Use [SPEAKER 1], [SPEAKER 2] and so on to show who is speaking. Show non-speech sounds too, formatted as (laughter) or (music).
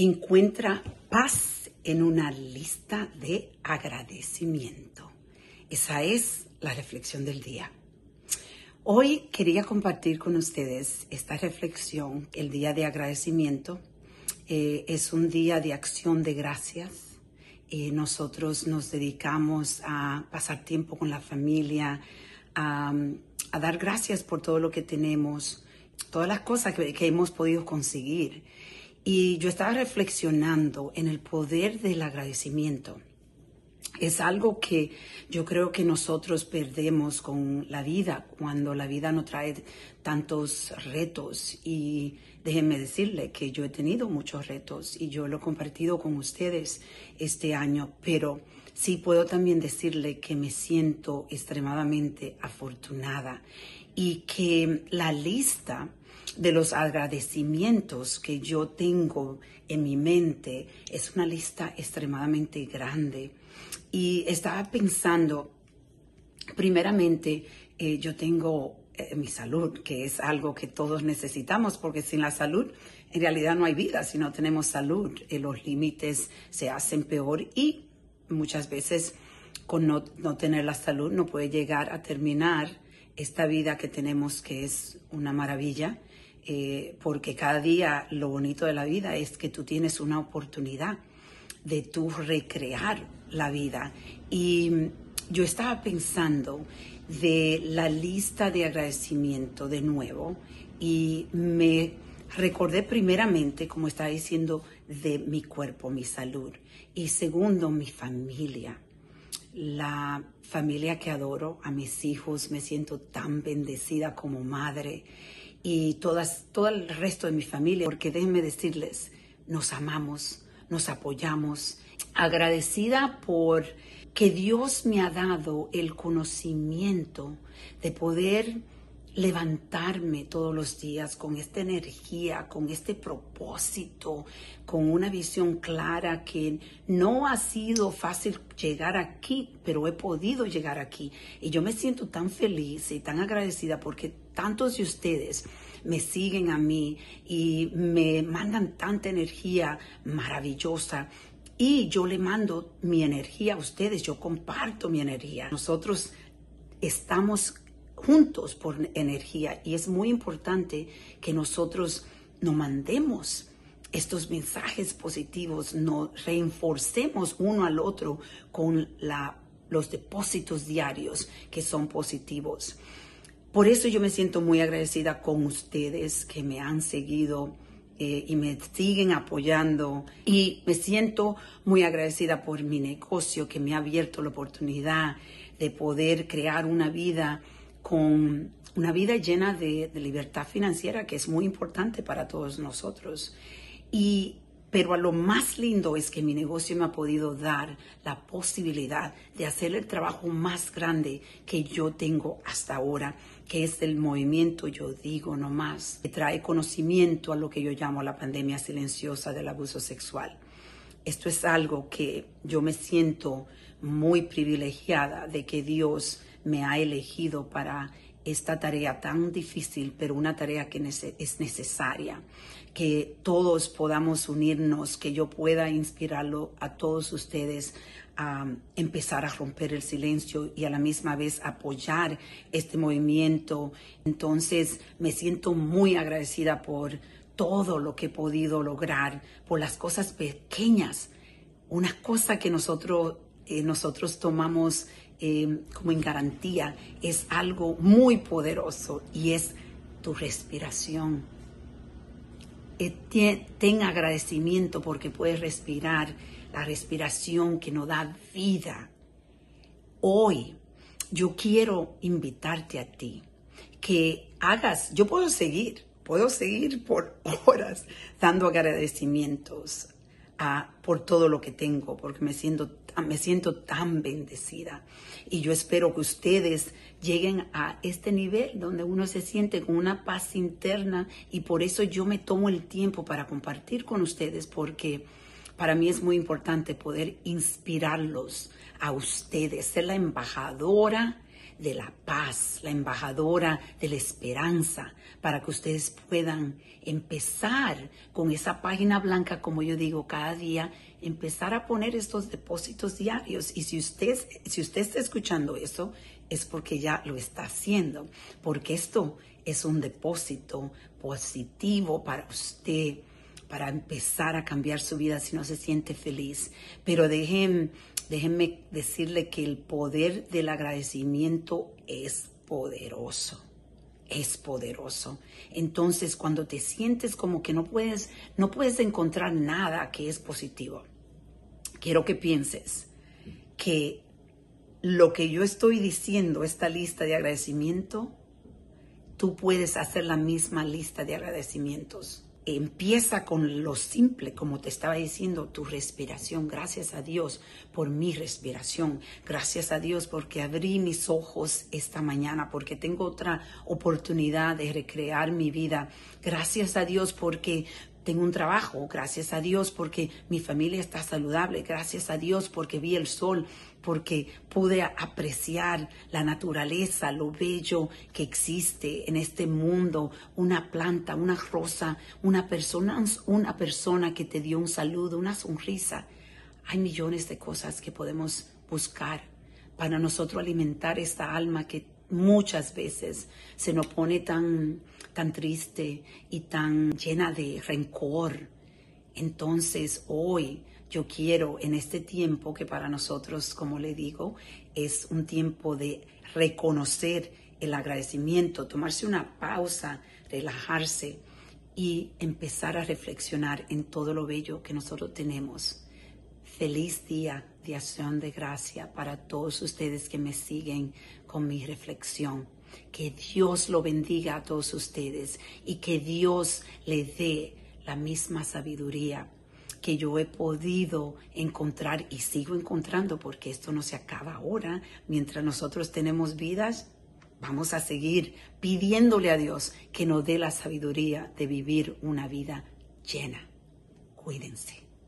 [SPEAKER 1] Encuentra paz en una lista de agradecimiento. Esa es la reflexión del día. Hoy quería compartir con ustedes esta reflexión, el día de agradecimiento. Eh, es un día de acción de gracias. Eh, nosotros nos dedicamos a pasar tiempo con la familia, a, dar gracias por todo lo que tenemos, todas las cosas que, que hemos podido conseguir. Y yo estaba reflexionando en el poder del agradecimiento. Es algo que yo creo que nosotros perdemos con la vida cuando la vida nos trae tantos retos. Y déjenme decirle que yo he tenido muchos retos y yo lo he compartido con ustedes este año, pero sí puedo también decirle que me siento extremadamente afortunada y que la lista de los agradecimientos que yo tengo en mi mente es una lista extremadamente grande. Y estaba pensando, primeramente, eh, yo tengo eh, mi salud, que es algo que todos necesitamos, porque sin la salud en realidad no hay vida, si no tenemos salud, eh, los límites se hacen peor y muchas veces con no, no, tener la salud no puede llegar a terminar esta vida que tenemos, que es una maravilla, porque cada día lo bonito de la vida es que tú tienes una oportunidad de tú recrear la vida. Y yo estaba pensando de la lista de agradecimiento de nuevo y me recordé primeramente, como estaba diciendo, de mi cuerpo, mi salud y segundo, mi familia. La familia que adoro, a mis hijos, me siento tan bendecida como madre y todas, todo el resto de mi familia, porque déjenme decirles, nos amamos, nos apoyamos. Agradecida por que Dios me ha dado el conocimiento de poder levantarme todos los días con esta energía, con este propósito, con una visión clara que no ha sido fácil llegar aquí, pero he podido llegar aquí. Y yo me siento tan feliz y tan agradecida porque tantos de ustedes me siguen a mí y me mandan tanta energía maravillosa. Y yo le mando mi energía a ustedes, yo comparto mi energía. Nosotros estamos juntos por energía y es muy importante que nosotros nos mandemos estos mensajes positivos, nos reenforcemos uno al otro con los depósitos diarios que son positivos. Por eso yo me siento muy agradecida con ustedes que me han seguido eh, y me siguen apoyando. Y me siento muy agradecida por mi negocio que me ha abierto la oportunidad de poder crear una vida con una vida llena de, de libertad financiera que es muy importante para todos nosotros. Y pero a lo más lindo es que mi negocio me ha podido dar la posibilidad de hacer el trabajo más grande que yo tengo hasta ahora, que es el movimiento Yo Digo No Más, que trae conocimiento a lo que yo llamo la pandemia silenciosa del abuso sexual. Esto es algo que yo me siento muy privilegiada de que Dios me ha elegido para esta tarea tan difícil, pero una tarea que es necesaria, que todos podamos unirnos, que yo pueda inspirarlo a todos ustedes a empezar a romper el silencio y a la misma vez apoyar este movimiento. Entonces me siento muy agradecida por todo lo que he podido lograr, por las cosas pequeñas. Una cosa que nosotros, eh, nosotros tomamos Em, como en garantía es algo muy poderoso y es tu respiración. Eh, ten agradecimiento porque puedes respirar la respiración que nos da vida. Hoy yo quiero invitarte a ti que hagas, yo puedo seguir, puedo seguir por (laughs) horas dando agradecimientos por todo lo que tengo, porque me siento me siento tan bendecida. Y yo espero que ustedes lleguen a este nivel donde uno se siente con una paz interna y por eso yo me tomo el tiempo para compartir con ustedes porque para mí es muy importante poder inspirarlos a ustedes, ser la embajadora de la paz, la embajadora de la esperanza, para que ustedes puedan empezar con esa página blanca, como yo digo, cada día, empezar a poner estos depósitos diarios. Y si usted, si usted está escuchando eso, es porque ya lo está haciendo, porque esto es un depósito positivo para usted para empezar a cambiar su vida si no se siente feliz. Pero déjenme, déjenme decirle que el poder del agradecimiento es poderoso. Es poderoso. Entonces, cuando te sientes como que no puedes, no puedes encontrar nada que es positivo, quiero que pienses que lo que yo estoy diciendo, esta lista de agradecimiento, tú puedes hacer la misma lista de agradecimientos empieza con lo simple, como te estaba diciendo, tu respiración. Gracias a Dios por mi respiración. Gracias a Dios porque abrí mis ojos esta mañana, porque tengo otra oportunidad de recrear mi vida. Gracias a Dios porque tengo un trabajo, gracias a Dios porque mi familia está saludable, gracias a Dios porque vi el sol, porque pude apreciar la naturaleza, lo bello que existe en este mundo, una planta, una rosa, una persona, una persona que te dio un saludo, una sonrisa. Hay millones de cosas que podemos buscar para nosotros alimentar esta alma que muchas veces se nos pone tan, tan triste y tan llena de rencor. Entonces hoy yo quiero en este tiempo que para nosotros, como le digo, es un tiempo de reconocer el agradecimiento, tomarse una pausa, relajarse y empezar a reflexionar en todo lo bello que nosotros tenemos. Feliz día de acción de gracia para todos ustedes que me siguen con mi reflexión. Que Dios lo bendiga a todos ustedes y que Dios le dé la misma sabiduría que yo he podido encontrar y sigo encontrando porque esto no se acaba ahora. Mientras nosotros tenemos vidas, vamos a seguir pidiéndole a Dios que nos dé la sabiduría de vivir una vida llena. Cuídense.